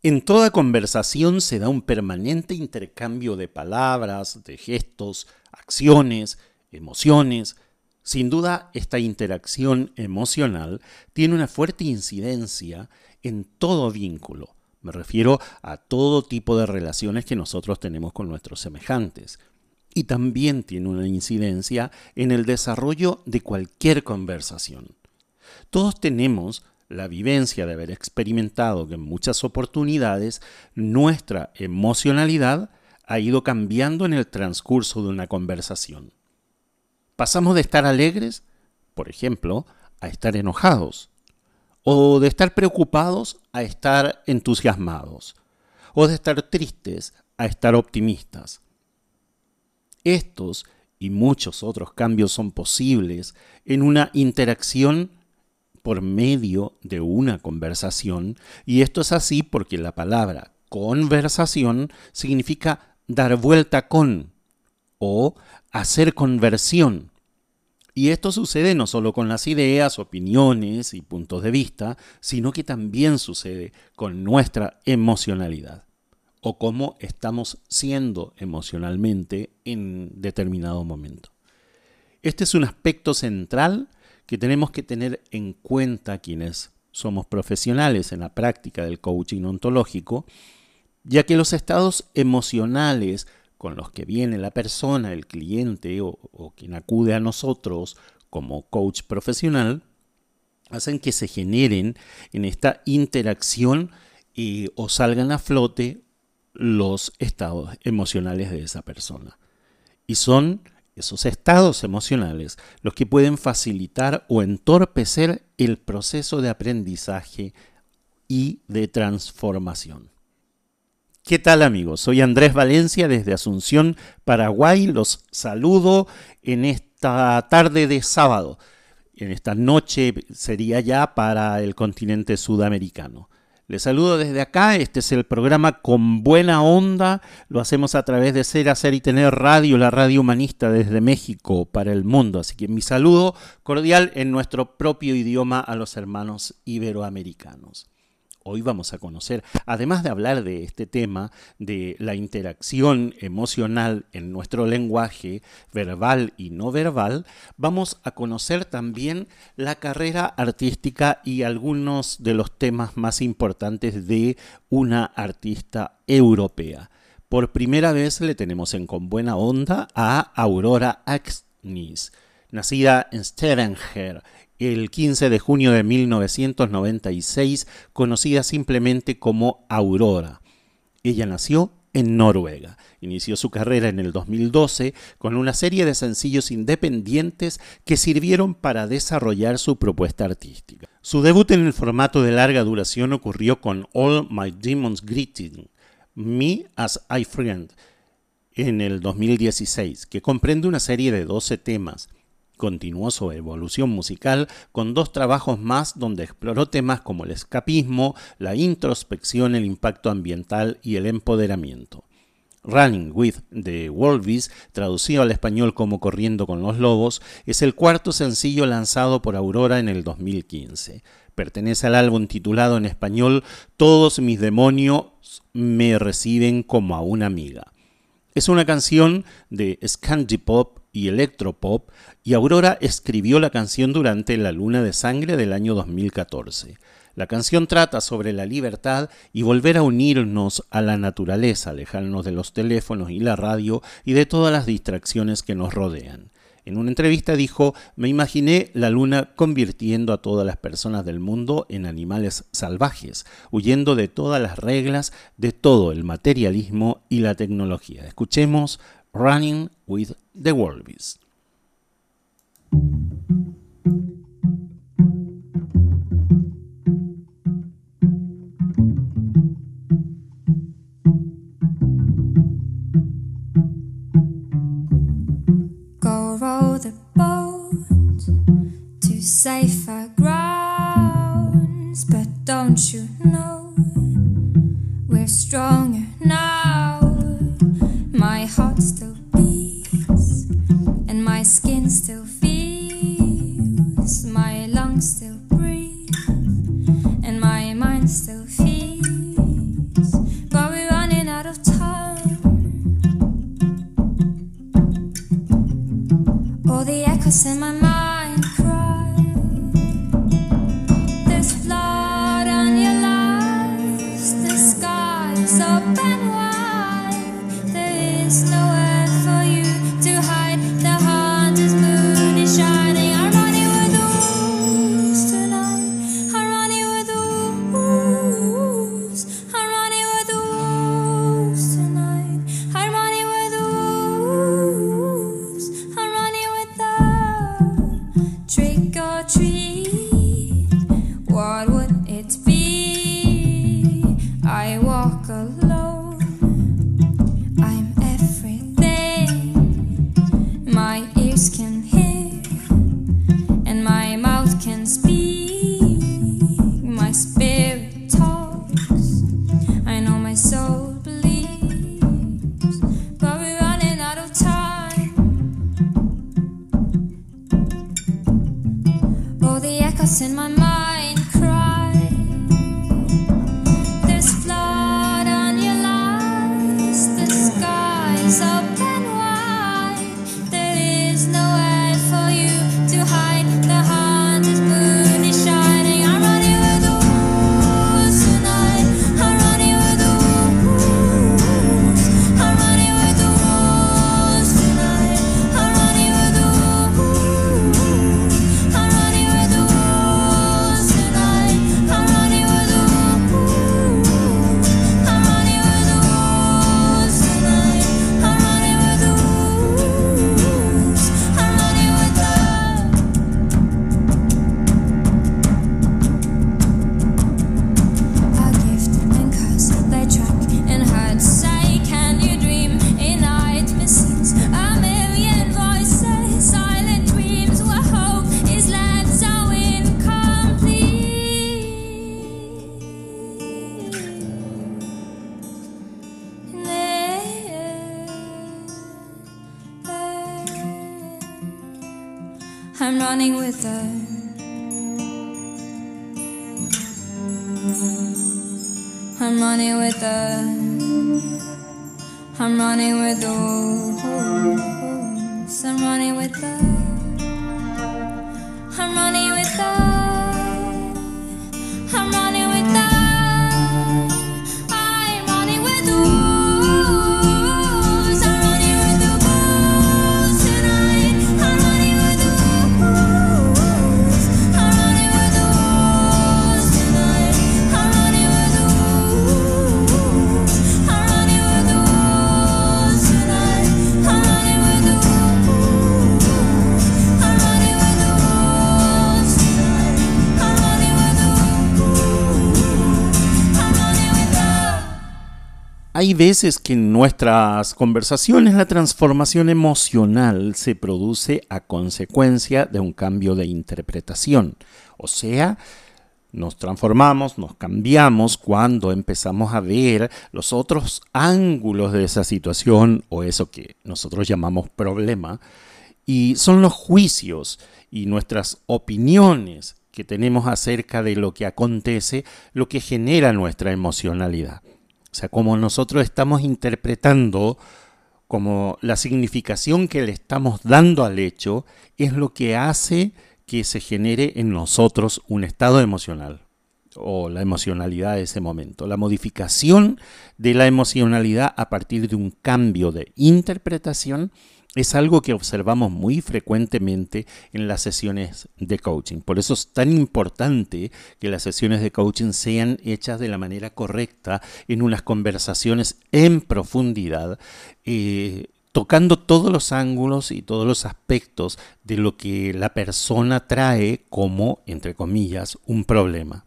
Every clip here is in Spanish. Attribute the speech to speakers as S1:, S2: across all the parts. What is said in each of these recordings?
S1: En toda conversación se da un permanente intercambio de palabras, de gestos, acciones, emociones. Sin duda, esta interacción emocional tiene una fuerte incidencia en todo vínculo. Me refiero a todo tipo de relaciones que nosotros tenemos con nuestros semejantes. Y también tiene una incidencia en el desarrollo de cualquier conversación. Todos tenemos la vivencia de haber experimentado que en muchas oportunidades nuestra emocionalidad ha ido cambiando en el transcurso de una conversación. Pasamos de estar alegres, por ejemplo, a estar enojados, o de estar preocupados a estar entusiasmados, o de estar tristes a estar optimistas. Estos y muchos otros cambios son posibles en una interacción por medio de una conversación, y esto es así porque la palabra conversación significa dar vuelta con o hacer conversión. Y esto sucede no solo con las ideas, opiniones y puntos de vista, sino que también sucede con nuestra emocionalidad o cómo estamos siendo emocionalmente en determinado momento. Este es un aspecto central que tenemos que tener en cuenta quienes somos profesionales en la práctica del coaching ontológico, ya que los estados emocionales con los que viene la persona, el cliente o, quien acude a nosotros como coach profesional, hacen que se generen en esta interacción y, o salgan a flote los estados emocionales de esa persona. Y son esos estados emocionales los que pueden facilitar o entorpecer el proceso de aprendizaje y de transformación. ¿Qué tal amigos? Soy Andrés Valencia desde Asunción, Paraguay. Los saludo en esta tarde de sábado. En esta noche sería ya para el continente sudamericano. Les saludo desde acá, este es el programa Con Buena Onda, lo hacemos a través de Ser, Hacer y Tener Radio, la radio humanista desde México para el mundo. Así que mi saludo cordial en nuestro propio idioma a los hermanos iberoamericanos. Hoy vamos a conocer, además de hablar de este tema, de la interacción emocional en nuestro lenguaje verbal y no verbal, vamos a conocer también la carrera artística y algunos de los temas más importantes de una artista europea. Por primera vez le tenemos en Con Buena Onda a Aurora Axnis, nacida en Stavanger, el 15 de junio de 1996, conocida simplemente como Aurora. Ella nació en Noruega. Inició su carrera en el 2012 con una serie de sencillos independientes que sirvieron para desarrollar su propuesta artística. Su debut en el formato de larga duración ocurrió con All My Demons Greeting, Me as I Friend, en el 2016, que comprende una serie de 12 temas Continuó su evolución musical con dos trabajos más donde exploró temas como el escapismo, la introspección, el impacto ambiental y el empoderamiento. Running with the Wolves, traducido al español como Corriendo con los Lobos, es el cuarto sencillo lanzado por Aurora en el 2015. Pertenece al álbum titulado en español Todos mis demonios me reciben como a una amiga. Es una canción de Scandi Pop y electropop, y Aurora escribió la canción durante la Luna de Sangre del año 2014. La canción trata sobre la libertad y volver a unirnos a la naturaleza, alejarnos de los teléfonos y la radio y de todas las distracciones que nos rodean. En una entrevista dijo, me imaginé la luna convirtiendo a todas las personas del mundo en animales salvajes, huyendo de todas las reglas, de todo el materialismo y la tecnología. Escuchemos Running with the Wolves.
S2: safer grounds, but don't you know we're stronger now? My heart still beats, and my skin still feels, my lungs still breathe, and my mind still
S1: Hay veces que en nuestras conversaciones la transformación emocional se produce a consecuencia de un cambio de interpretación. O sea, nos transformamos, nos cambiamos cuando empezamos a ver los otros ángulos de esa situación o eso que nosotros llamamos problema. Y son los juicios y nuestras opiniones que tenemos acerca de lo que acontece lo que genera nuestra emocionalidad. O sea, como nosotros estamos interpretando como la significación que le estamos dando al hecho es lo que hace que se genere en nosotros un estado emocional o la emocionalidad de ese momento. La modificación de la emocionalidad a partir de un cambio de interpretación es algo que observamos muy frecuentemente en las sesiones de coaching. Por eso es tan importante que las sesiones de coaching sean hechas de la manera correcta, en unas conversaciones en profundidad, eh, tocando todos los ángulos y todos los aspectos de lo que la persona trae como, entre comillas, un problema.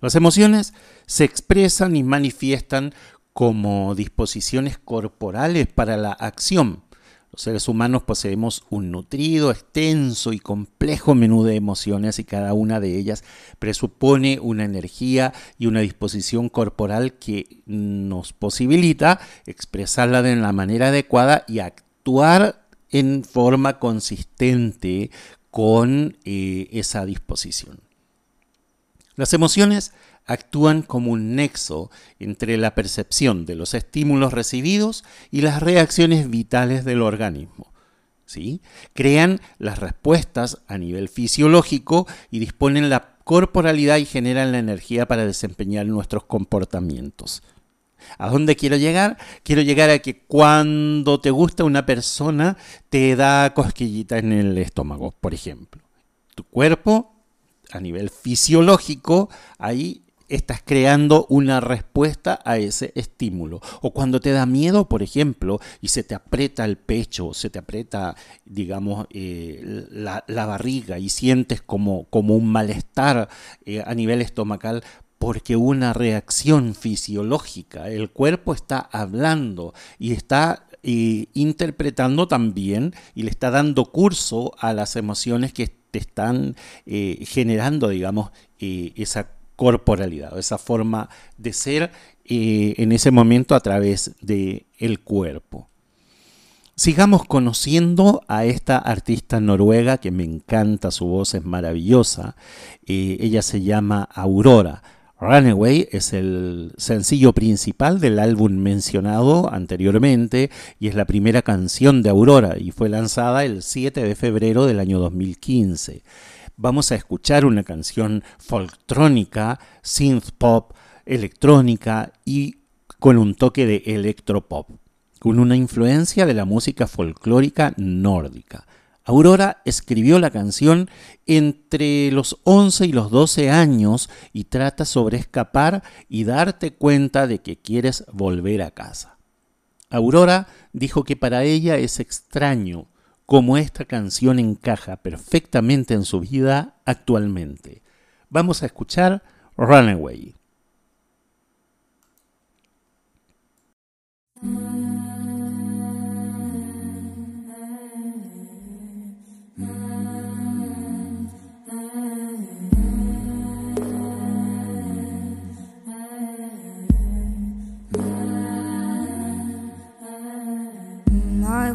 S1: Las emociones se expresan y manifiestan como disposiciones corporales para la acción. Los seres humanos poseemos un nutrido, extenso y complejo menú de emociones y cada una de ellas presupone una energía y una disposición corporal que nos posibilita expresarla de la manera adecuada y actuar en forma consistente con eh, esa disposición. Las emociones actúan como un nexo entre la percepción de los estímulos recibidos y las reacciones vitales del organismo. ¿sí? Crean las respuestas a nivel fisiológico y disponen la corporalidad y generan la energía para desempeñar nuestros comportamientos. ¿A dónde quiero llegar? Quiero llegar a que cuando te gusta una persona te da cosquillita en el estómago, por ejemplo. Tu cuerpo, a nivel fisiológico, ahí estás creando una respuesta a ese estímulo. O cuando te da miedo, por ejemplo, y se te aprieta el pecho, se te aprieta, digamos, eh, la, barriga y sientes como, como un malestar eh, a nivel estomacal, porque una reacción fisiológica, el cuerpo está hablando y está eh, interpretando también y le está dando curso a las emociones que te están generando, digamos, esa corporalidad, esa forma de ser eh, en ese momento a través del el cuerpo. Sigamos conociendo a esta artista noruega que me encanta, su voz es maravillosa. Eh, ella se llama Aurora. Runaway es el sencillo principal del álbum mencionado anteriormente y es la primera canción de Aurora y fue lanzada el 7 de febrero del año 2015 vamos a escuchar una canción folktrónica, synth pop, electrónica y con un toque de electropop, con una influencia de la música folclórica nórdica. Aurora escribió la canción entre los 11 y los 12 años y trata sobre escapar y darte cuenta de que quieres volver a casa. Aurora dijo que para ella es extraño cómo esta canción encaja perfectamente en su vida actualmente. Vamos a escuchar Runaway.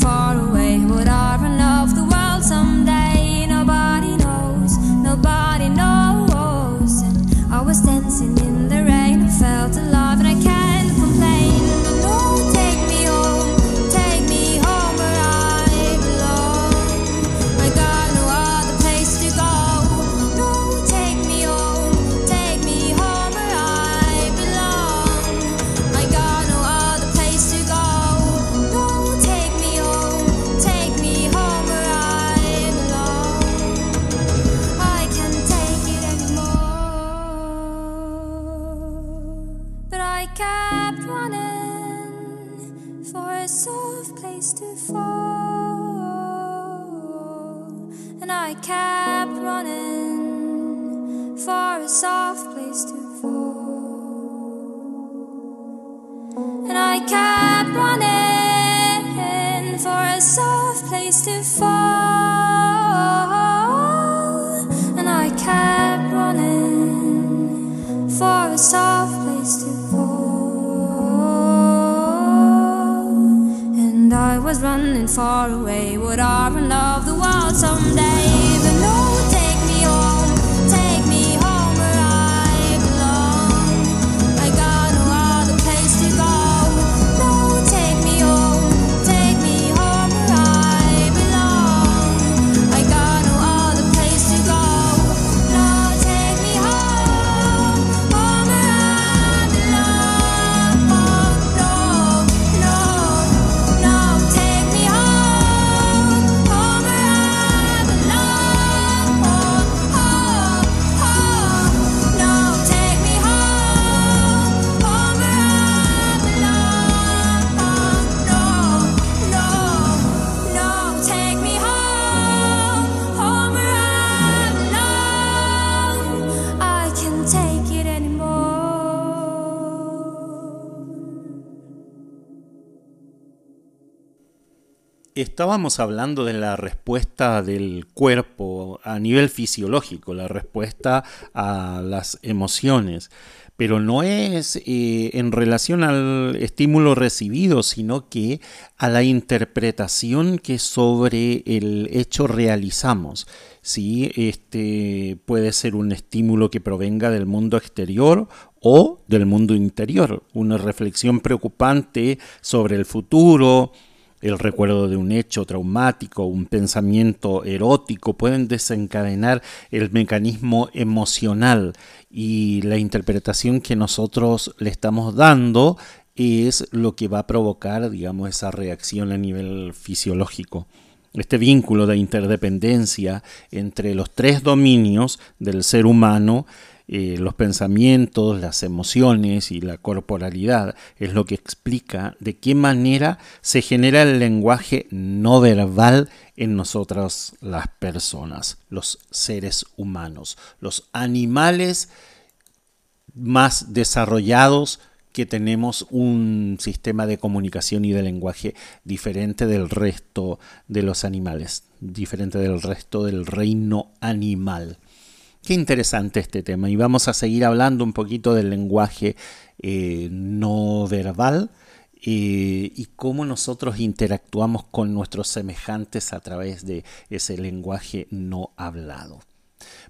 S2: Far
S1: Estábamos hablando de la respuesta del cuerpo a nivel fisiológico, la respuesta a las emociones, pero no es eh, en relación al estímulo recibido, sino que a la interpretación que sobre el hecho realizamos. ¿sí? Este puede ser un estímulo que provenga del mundo exterior o del mundo interior, una reflexión preocupante sobre el futuro, el recuerdo de un hecho traumático, un pensamiento erótico, pueden desencadenar el mecanismo emocional y la interpretación que nosotros le estamos dando es lo que va a provocar, digamos, esa reacción a nivel fisiológico. Este vínculo de interdependencia entre los tres dominios del ser humano eh, los pensamientos, las emociones y la corporalidad es lo que explica de qué manera se genera el lenguaje no verbal en nosotras las personas, los seres humanos, los animales más desarrollados que tenemos un sistema de comunicación y de lenguaje diferente del resto de los animales, diferente del resto del reino animal. Qué interesante este tema y vamos a seguir hablando un poquito del lenguaje eh, no verbal eh, y cómo nosotros interactuamos con nuestros semejantes a través de ese lenguaje no hablado.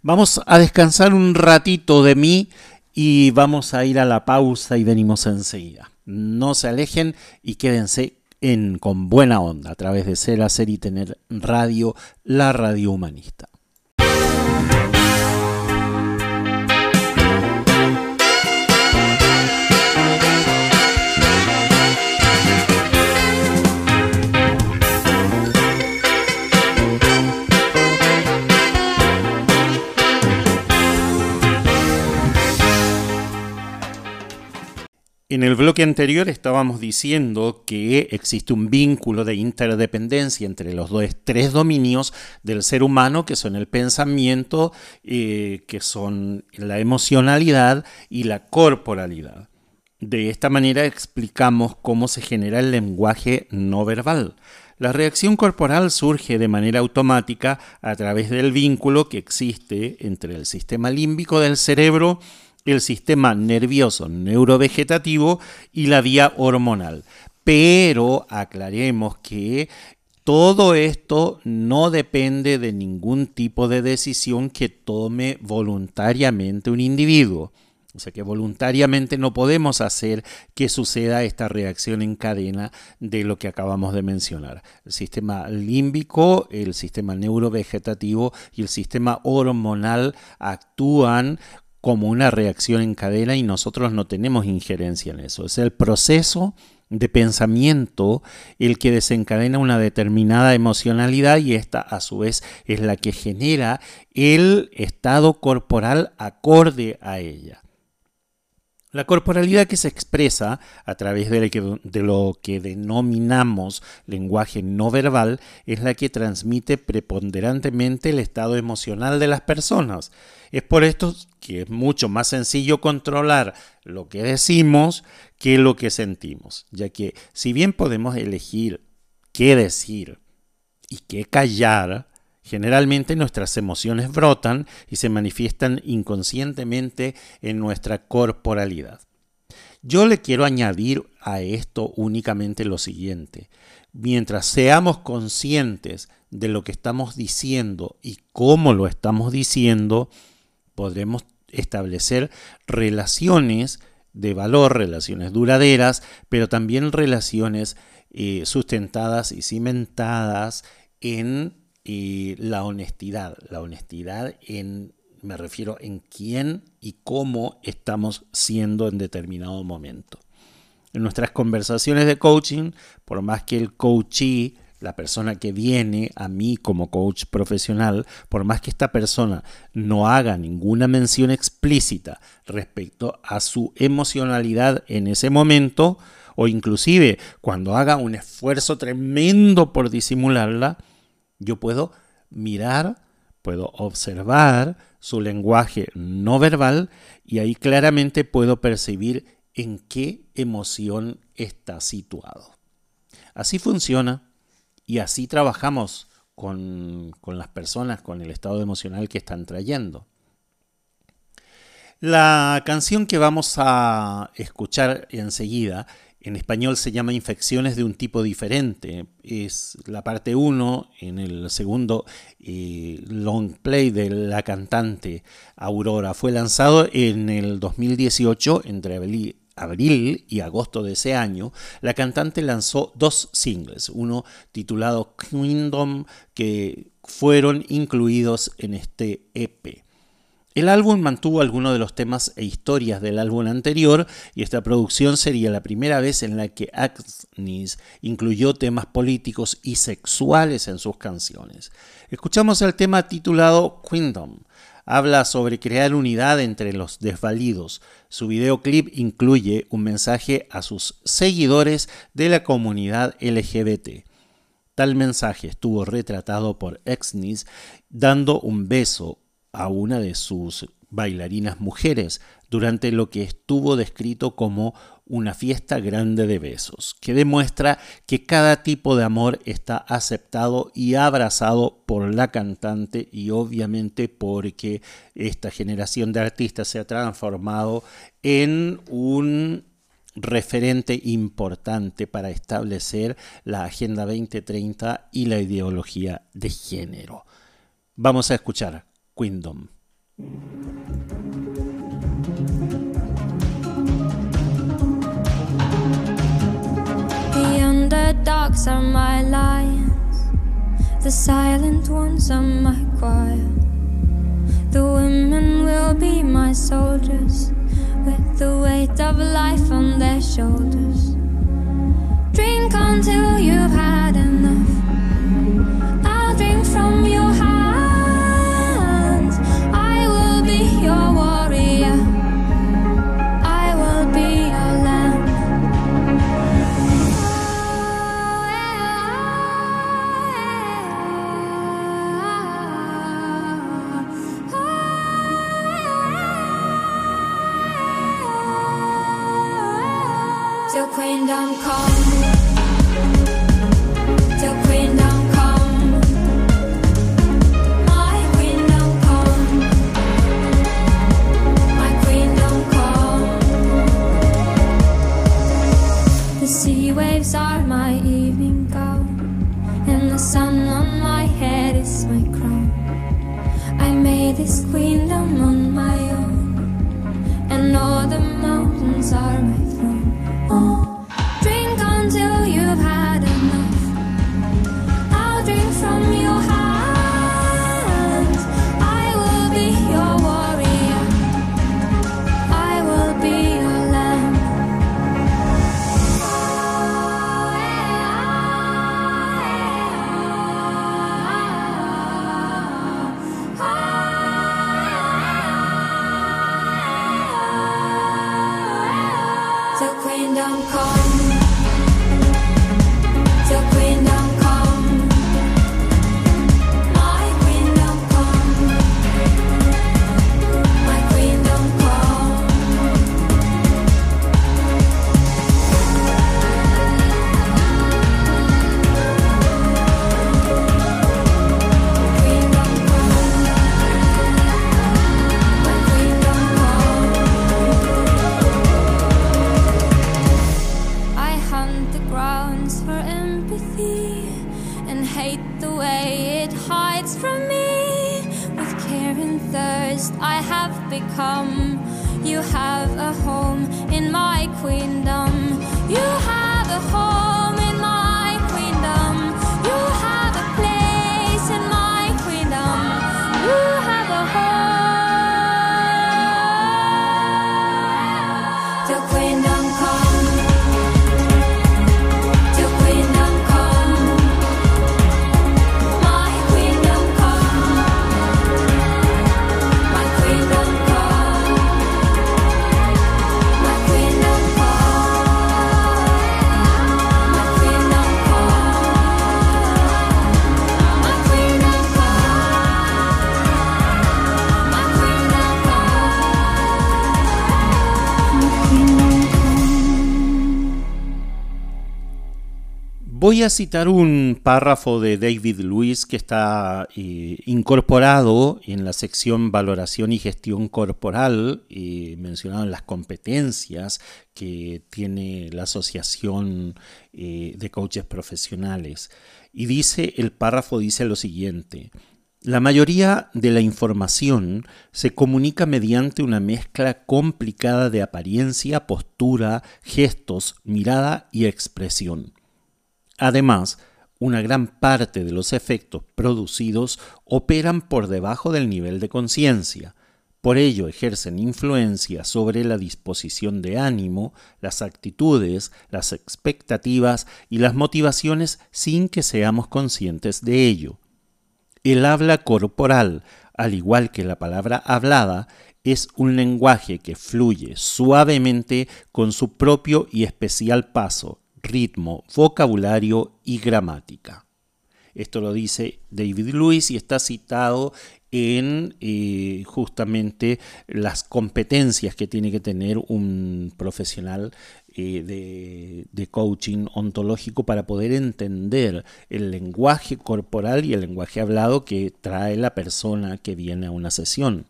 S1: Vamos a descansar un ratito de mí y vamos a ir a la pausa y venimos enseguida. No se alejen y quédense en, con buena onda a través de Ser, Hacer y Tener Radio, la radio humanista. En el bloque anterior estábamos diciendo que existe un vínculo de interdependencia entre los dos, tres dominios del ser humano, que son el pensamiento, eh, que son la emocionalidad y la corporalidad. De esta manera explicamos cómo se genera el lenguaje no verbal. La reacción corporal surge de manera automática a través del vínculo que existe entre el sistema límbico del cerebro el sistema nervioso neurovegetativo y la vía hormonal. Pero aclaremos que todo esto no depende de ningún tipo de decisión que tome voluntariamente un individuo. O sea que voluntariamente no podemos hacer que suceda esta reacción en cadena de lo que acabamos de mencionar. El sistema límbico, el sistema neurovegetativo y el sistema hormonal actúan como una reacción en cadena y nosotros no tenemos injerencia en eso. Es el proceso de pensamiento el que desencadena una determinada emocionalidad y esta a su vez es la que genera el estado corporal acorde a ella. La corporalidad que se expresa a través de, lo que denominamos lenguaje no verbal es la que transmite preponderantemente el estado emocional de las personas. Es por esto que es mucho más sencillo controlar lo que decimos que lo que sentimos, ya que si bien podemos elegir qué decir y qué callar, generalmente nuestras emociones brotan y se manifiestan inconscientemente en nuestra corporalidad. Yo le quiero añadir a esto únicamente lo siguiente. Mientras seamos conscientes de lo que estamos diciendo y cómo lo estamos diciendo, podremos establecer relaciones de valor, relaciones duraderas, pero también relaciones eh, sustentadas y cimentadas en eh, la honestidad. La honestidad en, me refiero en quién y cómo estamos siendo en determinado momento. En nuestras conversaciones de coaching, por más que el coachee, la persona que viene a mí como coach profesional, por más que esta persona no haga ninguna mención explícita respecto a su emocionalidad en ese momento, o inclusive cuando haga un esfuerzo tremendo por disimularla, yo puedo mirar, puedo observar su lenguaje no verbal y ahí claramente puedo percibir en qué emoción está situado. Así funciona y así trabajamos con, con, las personas, con el estado emocional que están trayendo. La canción que vamos a escuchar enseguida en español se llama Infecciones de un tipo diferente. Es la parte 1 en el segundo eh, long play de la cantante Aurora. Fue lanzado en el 2018 entre abril, abril y agosto de ese año. La cantante lanzó dos singles, uno titulado Kingdom que fueron incluidos en este EP. El álbum mantuvo algunos de los temas e historias del álbum anterior y esta producción sería la primera vez en la que Agnes incluyó temas políticos y sexuales en sus canciones. Escuchamos el tema titulado Kingdom. Habla sobre crear unidad entre los desvalidos. Su videoclip incluye un mensaje a sus seguidores de la comunidad LGBT. Tal mensaje estuvo retratado por Exnis dando un beso a una de sus bailarinas mujeres durante lo que estuvo descrito como una fiesta grande de besos, que demuestra que cada tipo de amor está aceptado y abrazado por la cantante y obviamente porque esta generación de artistas se ha transformado en un referente importante para establecer la Agenda 2030 y la ideología de género. Vamos a escuchar Queendom.
S2: The underdogs are my lions, the silent ones are my choir. The women will be my soldiers, with the weight of life on their shoulders. Drink until you've had enough. Become. You have a home in my queendom. You have a home
S1: Voy a citar un párrafo de David Lewis que está eh, incorporado en la sección Valoración y Gestión Corporal, eh, mencionado en las competencias que tiene la Asociación eh, de Coaches Profesionales. Y dice, el párrafo dice lo siguiente. La mayoría de la información se comunica mediante una mezcla complicada de apariencia, postura, gestos, mirada y expresión. Además, una gran parte de los efectos producidos operan por debajo del nivel de conciencia. Por ello ejercen influencia sobre la disposición de ánimo, las actitudes, las expectativas y las motivaciones sin que seamos conscientes de ello. El habla corporal, al igual que la palabra hablada, es un lenguaje que fluye suavemente con su propio y especial paso, ritmo, vocabulario y gramática. Esto lo dice David Lewis y está citado en eh, justamente las competencias que tiene que tener un profesional eh, de, de coaching ontológico para poder entender el lenguaje corporal y el lenguaje hablado que trae la persona que viene a una sesión.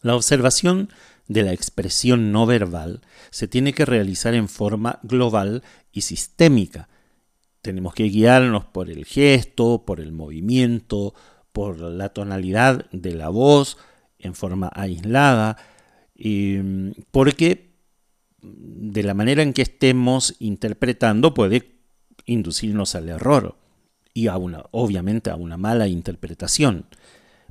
S1: La observación de la expresión no verbal se tiene que realizar en forma global y sistémica. Tenemos que guiarnos por el gesto, por el movimiento, por la tonalidad de la voz en forma aislada, eh, porque de la manera en que estemos interpretando puede inducirnos al error y a una, obviamente a una mala interpretación.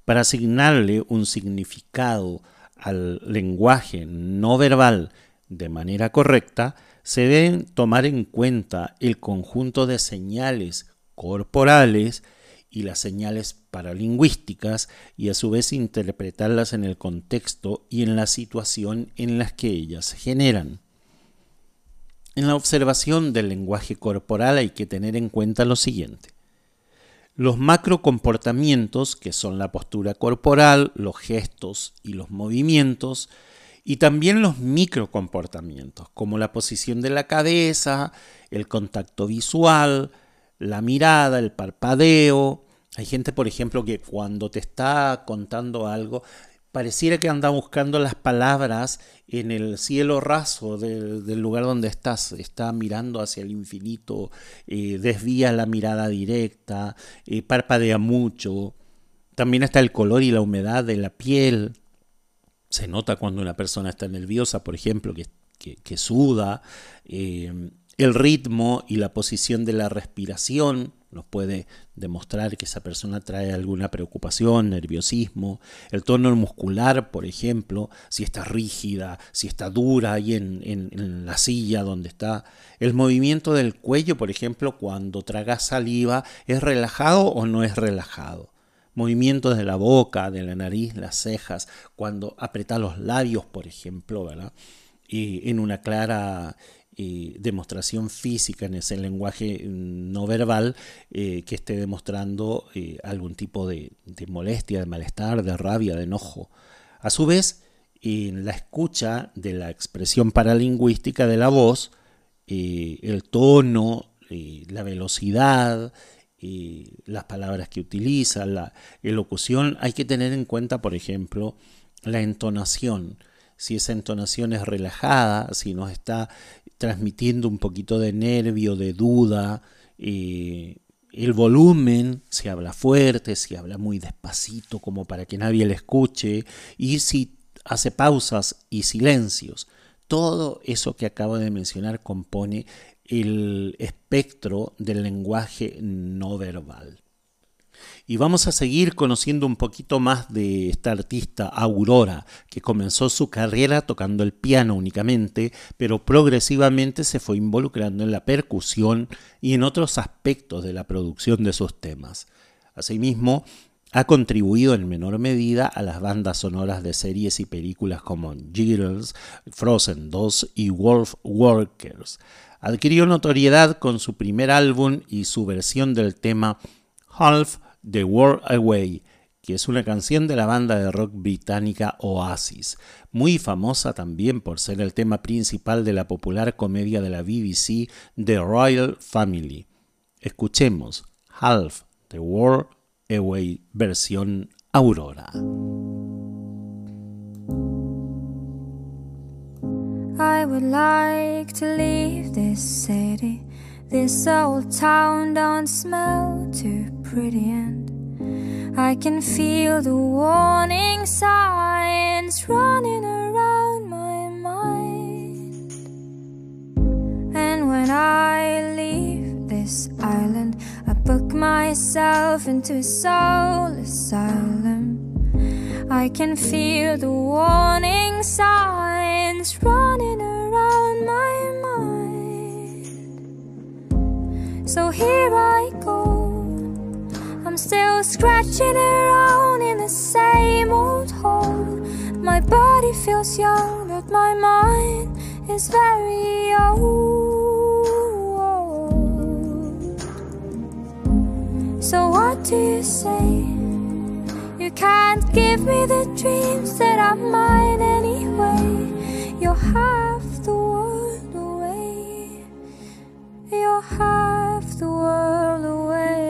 S1: Para asignarle un significado al lenguaje no verbal de manera correcta, se deben tomar en cuenta el conjunto de señales corporales y las señales paralingüísticas y a su vez interpretarlas en el contexto y en la situación en las que ellas se generan. En la observación del lenguaje corporal hay que tener en cuenta lo siguiente. Los macrocomportamientos, que son la postura corporal, los gestos y los movimientos, y también los microcomportamientos, como la posición de la cabeza, el contacto visual, la mirada, el parpadeo. Hay gente, por ejemplo, que cuando te está contando algo, pareciera que anda buscando las palabras en el cielo raso del, lugar donde estás. Está mirando hacia el infinito, eh, desvía la mirada directa, eh, parpadea mucho. También está el color y la humedad de la piel. Se nota cuando una persona está nerviosa, por ejemplo, que, que, que suda. Eh, el ritmo y la posición de la respiración nos puede demostrar que esa persona trae alguna preocupación, nerviosismo. El tono muscular, por ejemplo, si está rígida, si está dura ahí en, en, la silla donde está. El movimiento del cuello, por ejemplo, cuando traga saliva, ¿es relajado o no es relajado? Movimientos de la boca, de la nariz, las cejas, cuando aprieta los labios, por ejemplo, ¿verdad? eh, en una clara demostración física en ese lenguaje no verbal eh, que esté demostrando eh, algún tipo de, de molestia, de malestar, de rabia, de enojo. A su vez, en la escucha de la expresión paralingüística de la voz, eh, el tono, la velocidad, las palabras que utiliza, la elocución, hay que tener en cuenta, por ejemplo, la entonación. Si esa entonación es relajada, si nos está transmitiendo un poquito de nervio, de duda, eh, el volumen, si habla fuerte, si habla muy despacito como para que nadie le escuche, y si hace pausas y silencios. Todo eso que acabo de mencionar compone el espectro del lenguaje no verbal. Y vamos a seguir conociendo un poquito más de esta artista Aurora, que comenzó su carrera tocando el piano únicamente, pero progresivamente se fue involucrando en la percusión y en otros aspectos de la producción de sus temas. Asimismo, ha contribuido en menor medida a las bandas sonoras de series y películas como Jiggles, Frozen 2 y Wolf Workers. Adquirió notoriedad con su primer álbum y su versión del tema Half the World Away, que es una canción de la banda de rock británica Oasis, muy famosa también por ser el tema principal de la popular comedia de la BBC The Royal Family. Escuchemos Half the World Away versión Aurora.
S2: This old town don't smell too pretty, and I can feel the warning signs running around my mind. And when I leave this island, I book myself into a soul asylum. I can feel the warning signs running around my mind. So here I go. I'm still scratching around in the same old hole. My body feels young, but my mind is very old. So what do you say? You can't give me the dreams that are mine anyway. You're half the world away. You're half the world away.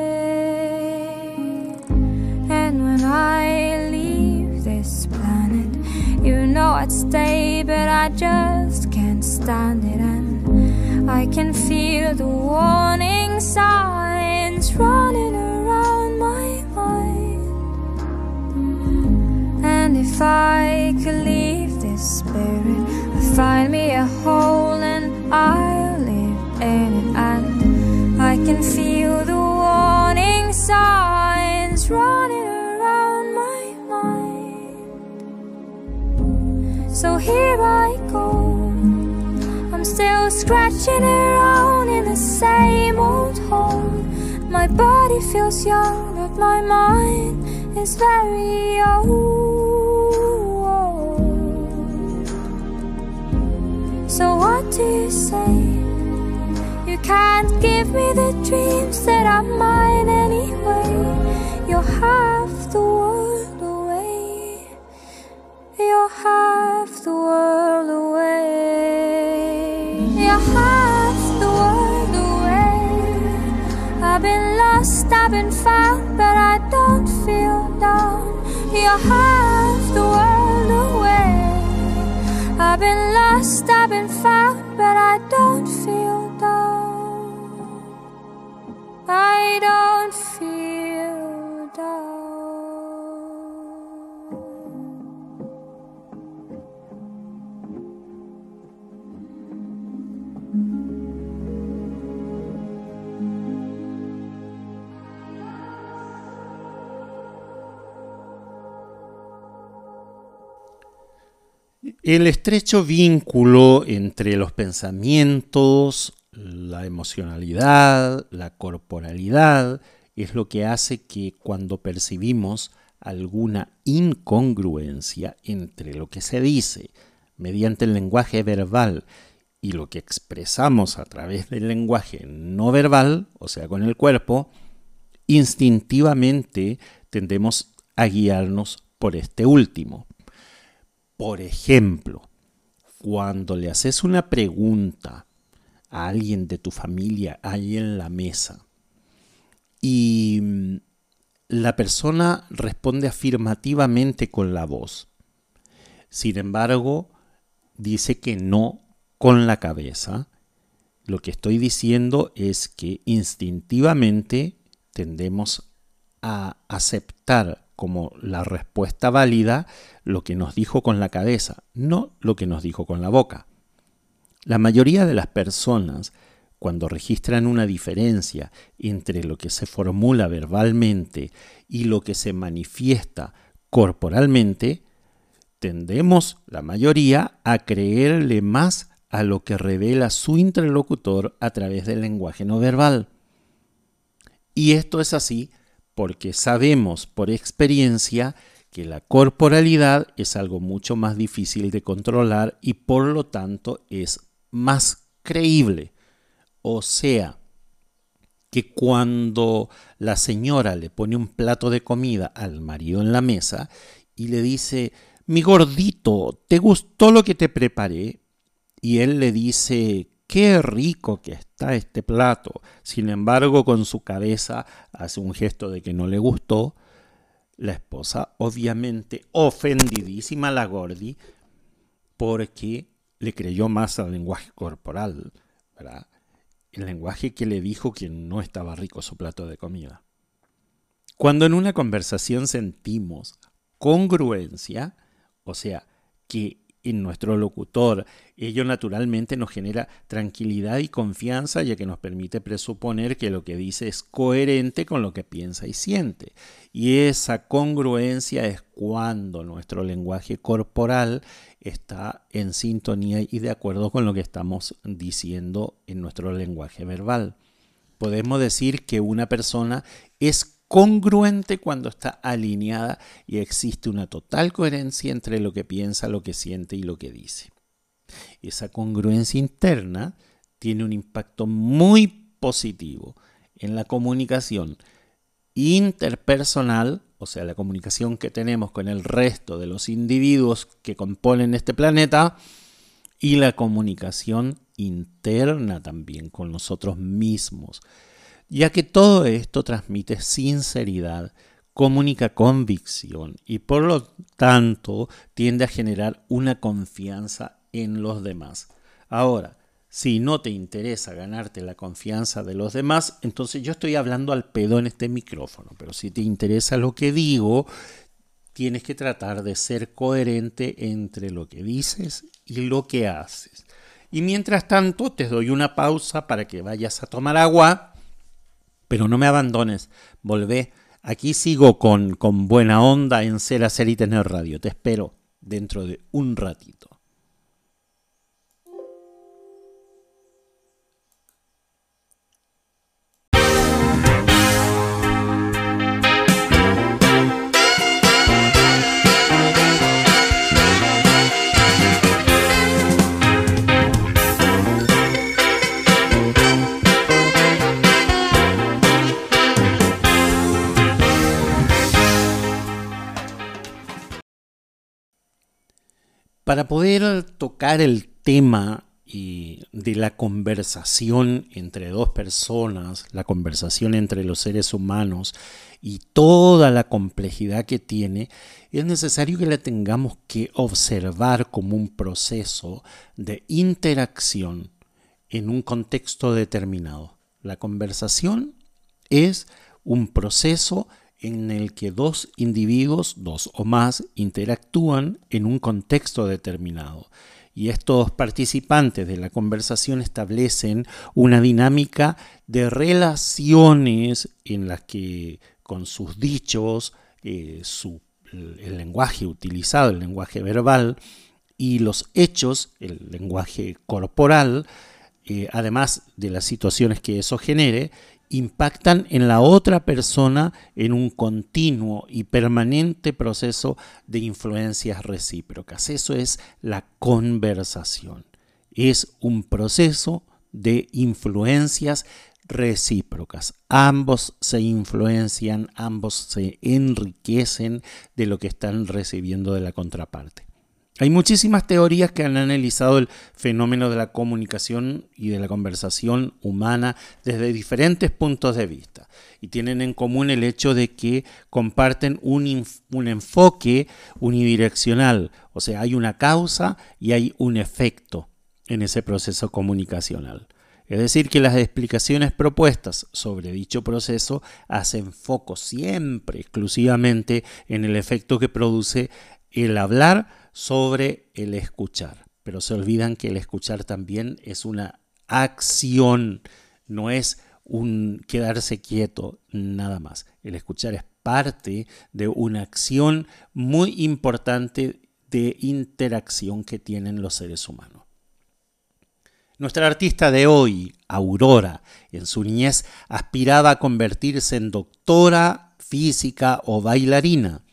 S2: And when I leave this planet, you know I'd stay, but I just can't stand it. And I can feel the warning signs running around my mind. And if I could leave this spirit, I'd find me a hole and I'll feel the warning signs running around my mind. So here I go. I'm still scratching around in the same old hole. My body feels young, but my mind is very old. So what do you say? Can't give me the dreams that are mine anyway. You're half the world away. You're half the world away. You're half the world away. I've been lost, I've been found, but I don't feel down. You're half the world away. I've been lost, I've been found, but I don't feel
S1: El estrecho vínculo entre los pensamientos, la emocionalidad, la corporalidad, es lo que hace que cuando percibimos alguna incongruencia entre lo que se dice, mediante el lenguaje verbal y lo que expresamos a través del lenguaje no verbal, o sea, con el cuerpo, instintivamente tendemos a guiarnos por este último. Por ejemplo, cuando le haces una pregunta a alguien de tu familia ahí en la mesa. Y mm, la persona responde afirmativamente con la voz, sin embargo, dice que no con la cabeza, lo que estoy diciendo es que instintivamente tendemos a aceptar como la respuesta válida lo que nos dijo con la cabeza, no lo que nos dijo con la boca. La mayoría de las personas, cuando registran una diferencia entre lo que se formula verbalmente y lo que se manifiesta corporalmente, tendemos, la mayoría, a creerle más a lo que revela su interlocutor a través del lenguaje no verbal. Y esto es así porque sabemos por experiencia que la corporalidad es algo mucho más difícil de controlar y por lo tanto es más creíble. O sea, que cuando la señora le pone un plato de comida al marido en la mesa y le dice, mi gordito, ¿te gustó lo que te preparé? Y él le dice, qué rico que está este plato. Sin embargo, con su cabeza hace un gesto de que no le gustó. La esposa, obviamente ofendidísima la Gordi, porque le creyó más al lenguaje corporal, ¿verdad? El lenguaje que le dijo que no estaba rico su plato de comida. Cuando en una conversación sentimos congruencia, o sea, que en nuestro locutor ello naturalmente nos genera tranquilidad y confianza ya que nos permite presuponer que lo que dice es coherente con lo que piensa y siente. Y esa congruencia es cuando nuestro lenguaje corporal está en sintonía y de acuerdo con lo que estamos diciendo en nuestro lenguaje verbal. Podemos decir que una persona es congruente cuando está alineada y existe una total coherencia entre lo que piensa, lo que siente y lo que dice. Esa congruencia interna tiene un impacto muy positivo en la comunicación interpersonal, o sea, la comunicación que tenemos con el resto de los individuos que componen este planeta, y la comunicación interna también con nosotros mismos ya que todo esto transmite sinceridad, comunica convicción y por lo tanto tiende a generar una confianza en los demás. Ahora, si no te interesa ganarte la confianza de los demás, entonces yo estoy hablando al pedo en este micrófono, pero si te interesa lo que digo, tienes que tratar de ser coherente entre lo que dices y lo que haces. Y mientras tanto, te doy una pausa para que vayas a tomar agua pero no me abandones, volvé. Aquí sigo con, con buena onda en ser, hacer y tener radio. Te espero dentro de un ratito. Para poder tocar el tema de la conversación entre dos personas, la conversación entre los seres humanos y toda la complejidad que tiene, es necesario que la tengamos que observar como un proceso de interacción en un contexto determinado. La conversación es un proceso en el que dos individuos, dos o más, interactúan en un contexto determinado. Y estos participantes de la conversación establecen una dinámica de relaciones en las que con sus dichos, eh, el lenguaje utilizado, el lenguaje verbal, y los hechos, el lenguaje corporal, eh, además de las situaciones que eso genere, impactan en la otra persona en un continuo y permanente proceso de influencias recíprocas. Eso es la conversación. Es un proceso de influencias recíprocas. Ambos se influencian, ambos se enriquecen de lo que están recibiendo de la contraparte. Hay muchísimas teorías que han analizado el fenómeno de la comunicación y de la conversación humana desde diferentes puntos de vista y tienen en común el hecho de que comparten un, un, enfoque unidireccional, o sea, hay una causa y hay un efecto en ese proceso comunicacional. Es decir, que las explicaciones propuestas sobre dicho proceso hacen foco siempre exclusivamente en el efecto que produce el hablar sobre el escuchar, pero se olvidan que el escuchar también es una acción, no es un quedarse quieto nada más. El escuchar es parte de una acción muy importante de interacción que tienen los seres humanos. Nuestra artista de hoy, Aurora, en su niñez aspiraba a convertirse en doctora, física o bailarina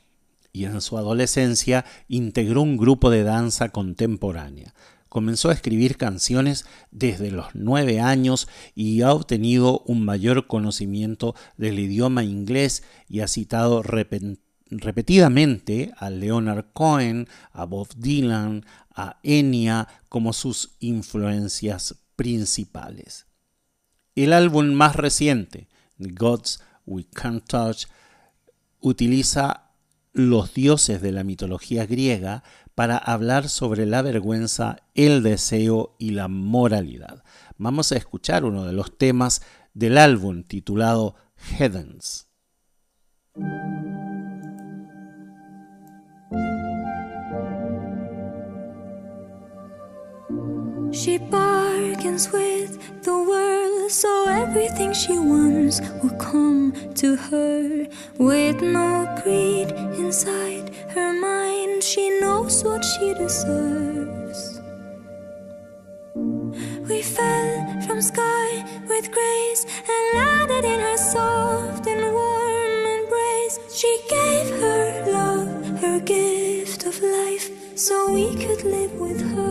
S1: y en su adolescencia integró un grupo de danza contemporánea. Comenzó a escribir canciones desde los nueve años y ha obtenido un mayor conocimiento del idioma inglés y ha citado repetidamente a Leonard Cohen, a Bob Dylan, a Enya como sus influencias principales. El álbum más reciente, The Gods We Can't Touch, utiliza los dioses de la mitología griega para hablar sobre la vergüenza, el deseo y la moralidad. Vamos a escuchar uno de los temas del álbum titulado Heavens.
S2: So everything she wants will come to her. With no greed inside her mind, she knows what she deserves. We fell from sky with grace and landed in her soft and warm embrace. She gave her love, her gift of life, so we could live with her.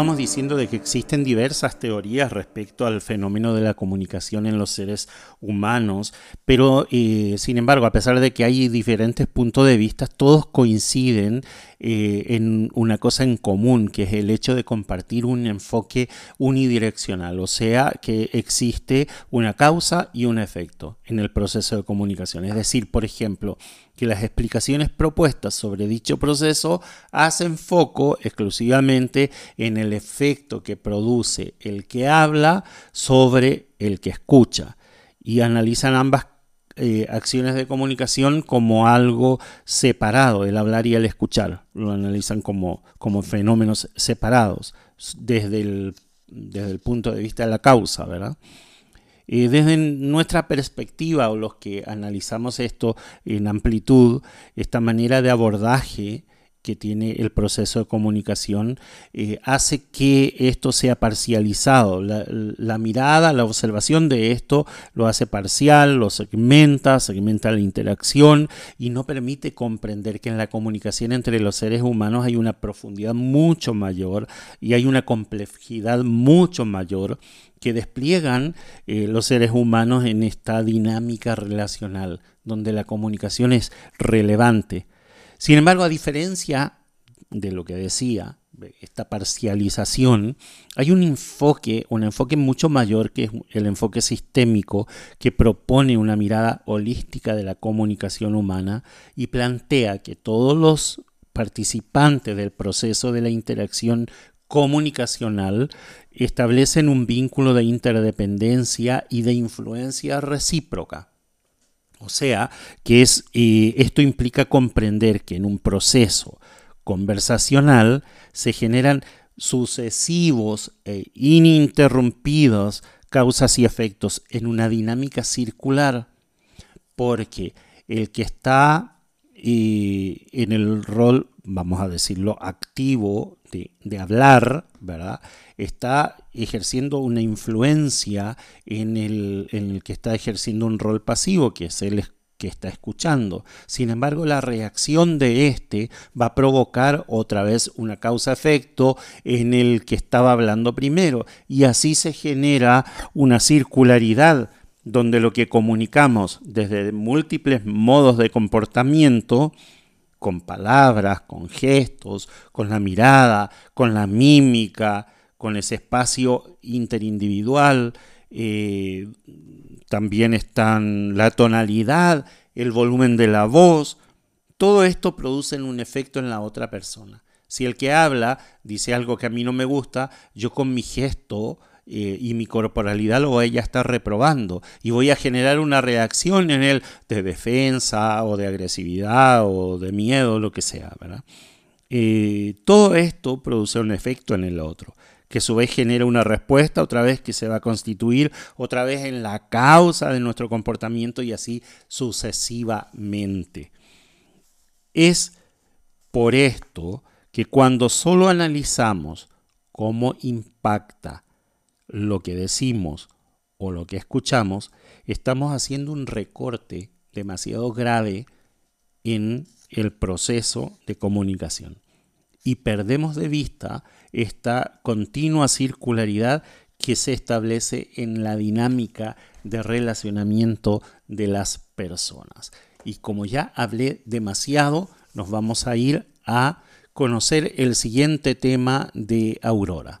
S1: Estábamos diciendo de que existen diversas teorías respecto al fenómeno de la comunicación en los seres humanos, pero eh, sin embargo, a pesar de que hay diferentes puntos de vista, todos coinciden eh, en una cosa en común, que es el hecho de compartir un enfoque unidireccional, o sea, que existe una causa y un efecto en el proceso de comunicación. Es decir, por ejemplo, que las explicaciones propuestas sobre dicho proceso hacen foco exclusivamente en el efecto que produce el que habla sobre el que escucha y analizan ambas eh, acciones de comunicación como algo separado, el hablar y el escuchar. Lo analizan como, como fenómenos separados desde el, desde el punto de vista de la causa, ¿verdad? Eh, desde nuestra perspectiva o los que analizamos esto en amplitud, esta manera de abordaje que tiene el proceso de comunicación eh, hace que esto sea parcializado. La, mirada, la observación de esto lo hace parcial, lo segmenta, segmenta la interacción y no permite comprender que en la comunicación entre los seres humanos hay una profundidad mucho mayor y hay una complejidad mucho mayor que despliegan eh, los seres humanos en esta dinámica relacional, donde la comunicación es relevante. Sin embargo, a diferencia de lo que decía, esta parcialización, hay un enfoque, un enfoque mucho mayor que es el enfoque sistémico que propone una mirada holística de la comunicación humana y plantea que todos los participantes del proceso de la interacción comunicacional establecen un vínculo de interdependencia y de influencia recíproca. O sea, que es, eh, esto implica comprender que en un proceso conversacional se generan sucesivos e ininterrumpidos causas y efectos en una dinámica circular, porque el que está eh, en el rol, vamos a decirlo, activo de, hablar, ¿verdad? está ejerciendo una influencia en el, en el que está ejerciendo un rol pasivo, que es el que está escuchando. Sin embargo, la reacción de este va a provocar otra vez una causa-efecto en el que estaba hablando primero. Y así se genera una circularidad donde lo que comunicamos desde múltiples modos de comportamiento, con palabras, con gestos, con la mirada, con la mímica, con ese espacio interindividual, eh, también están la tonalidad, el volumen de la voz, todo esto produce un efecto en la otra persona. Si el que habla dice algo que a mí no me gusta, yo con mi gesto eh, y mi corporalidad lo voy a estar reprobando y voy a generar una reacción en él de defensa o de agresividad o de miedo, lo que sea. Eh, todo esto produce un efecto en el otro que a su vez genera una respuesta, otra vez que se va a constituir otra vez en la causa de nuestro comportamiento y así sucesivamente. Es por esto que cuando solo analizamos cómo impacta lo que decimos o lo que escuchamos, estamos haciendo un recorte demasiado grave en el proceso de comunicación y perdemos de vista esta continua circularidad que se establece en la dinámica de relacionamiento de las personas. Y como ya hablé demasiado, nos vamos a ir a conocer el siguiente tema de Aurora.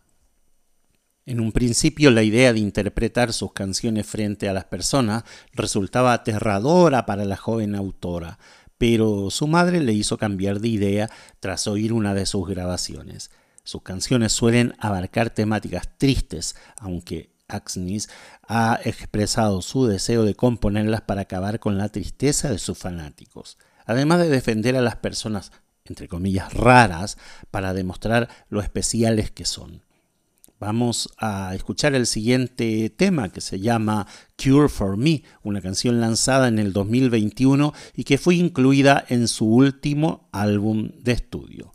S1: En un principio la idea de interpretar sus canciones frente a las personas resultaba aterradora para la joven autora, pero su madre le hizo cambiar de idea tras oír una de sus grabaciones. Sus canciones suelen abarcar temáticas tristes, aunque Axnis ha expresado su deseo de componerlas para acabar con la tristeza de sus fanáticos, además de defender a las personas, entre comillas, raras, para demostrar lo especiales que son. Vamos a escuchar el siguiente tema que se llama Cure for Me, una canción lanzada en el 2021 y que fue incluida en su último álbum de estudio.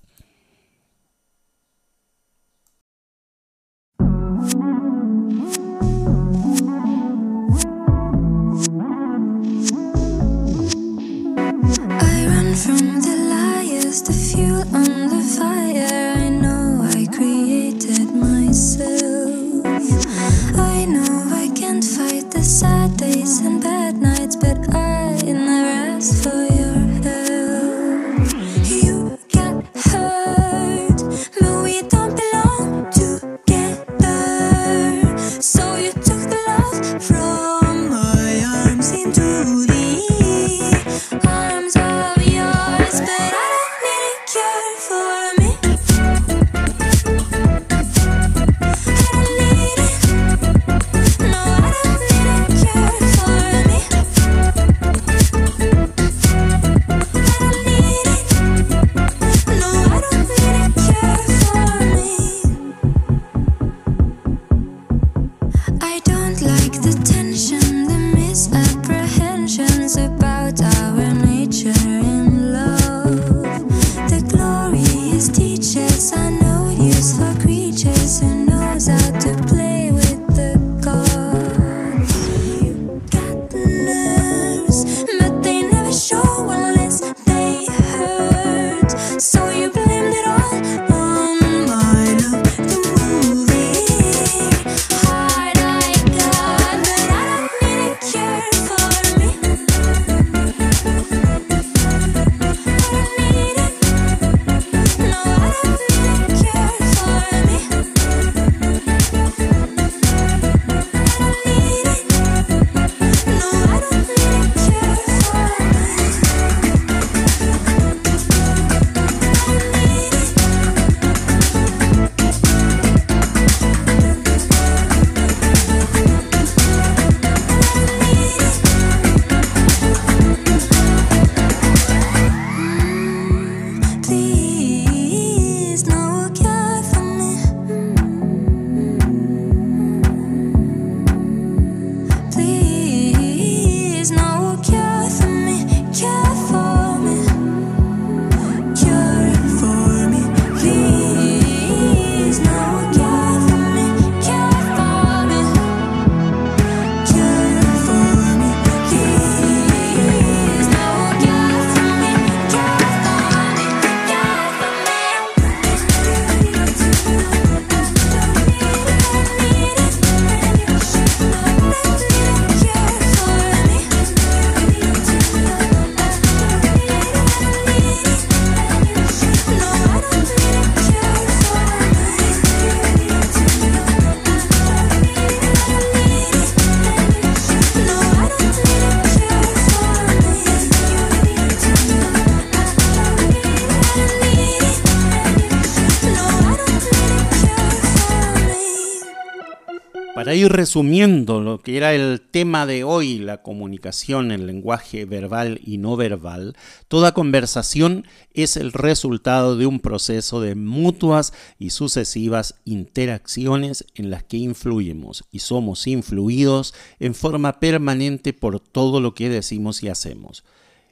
S1: Resumiendo lo que era el tema de hoy, la comunicación, el lenguaje verbal y no verbal, toda conversación es el resultado de un proceso de mutuas y sucesivas interacciones en las que influimos y somos influidos en forma permanente por todo lo que decimos y hacemos.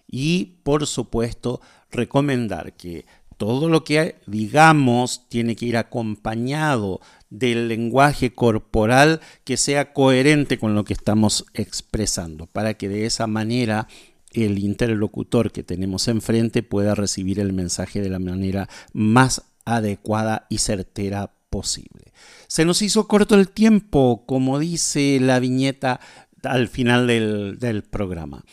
S1: Y, por supuesto, recomendar que todo lo que digamos tiene que ir acompañado del lenguaje corporal que sea coherente con lo que estamos expresando, para que de esa manera el interlocutor que tenemos enfrente pueda recibir el mensaje de la manera más adecuada y certera posible. Se nos hizo corto el tiempo, como dice la viñeta al final del, programa.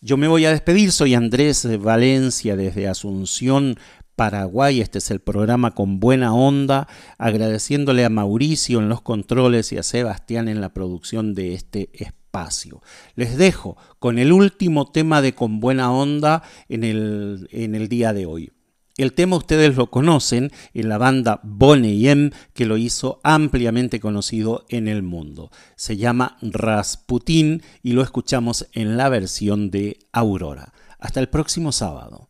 S1: Yo me voy a despedir, soy Andrés Valencia desde Asunción, Paraguay. Este es el programa con buena onda, agradeciéndole a Mauricio en los controles y a Sebastián en la producción de este espacio. Les dejo con el último tema de Con buena onda en el, en el día de hoy. El tema ustedes lo conocen en la banda Bonnie M, que lo hizo ampliamente conocido en el mundo. Se llama Rasputin y lo escuchamos en la versión de Aurora. Hasta el próximo sábado.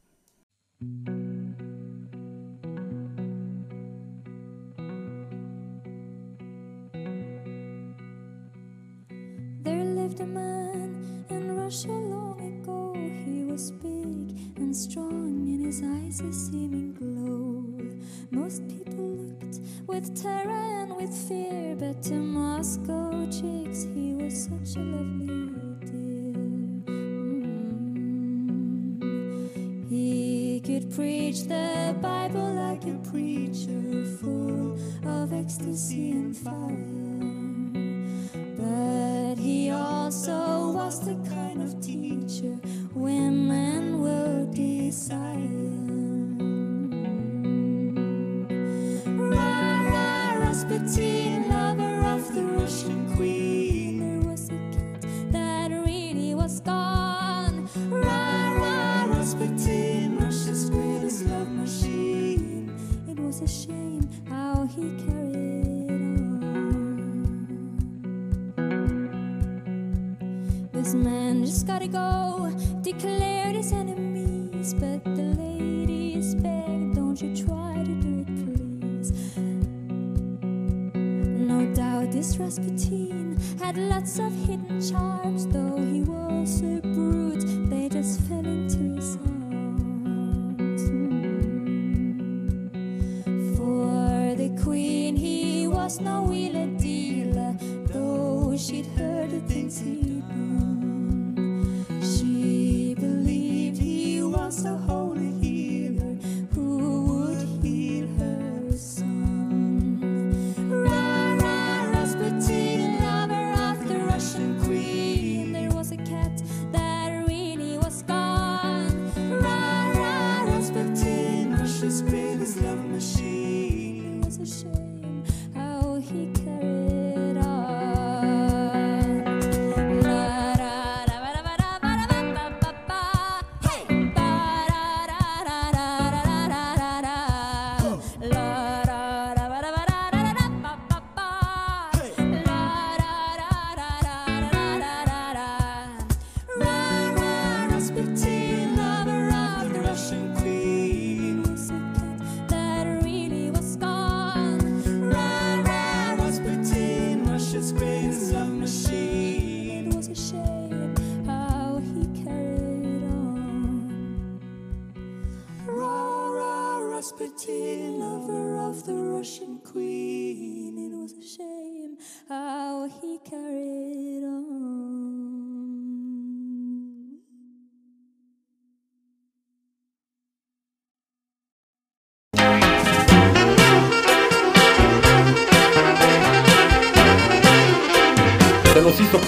S2: With terror and with fear, but to Moscow chicks he was such a lovely dear. Mm. He could preach the Bible like a preacher, full of ecstasy and fire. But he also was the kind of teacher women will desire. Rasputin, lover of the Russian queen. There was a cat that really was gone. Ra, ra, Russia's greatest love machine. It was a shame how he carried on. This man just gotta go, declared his enemies. But the ladies begged, don't you try this Rasputin had lots of hidden charms, though he was a brute, they just fell into his arms. For the queen, he was no wheeler dealer, though she'd heard the things he'd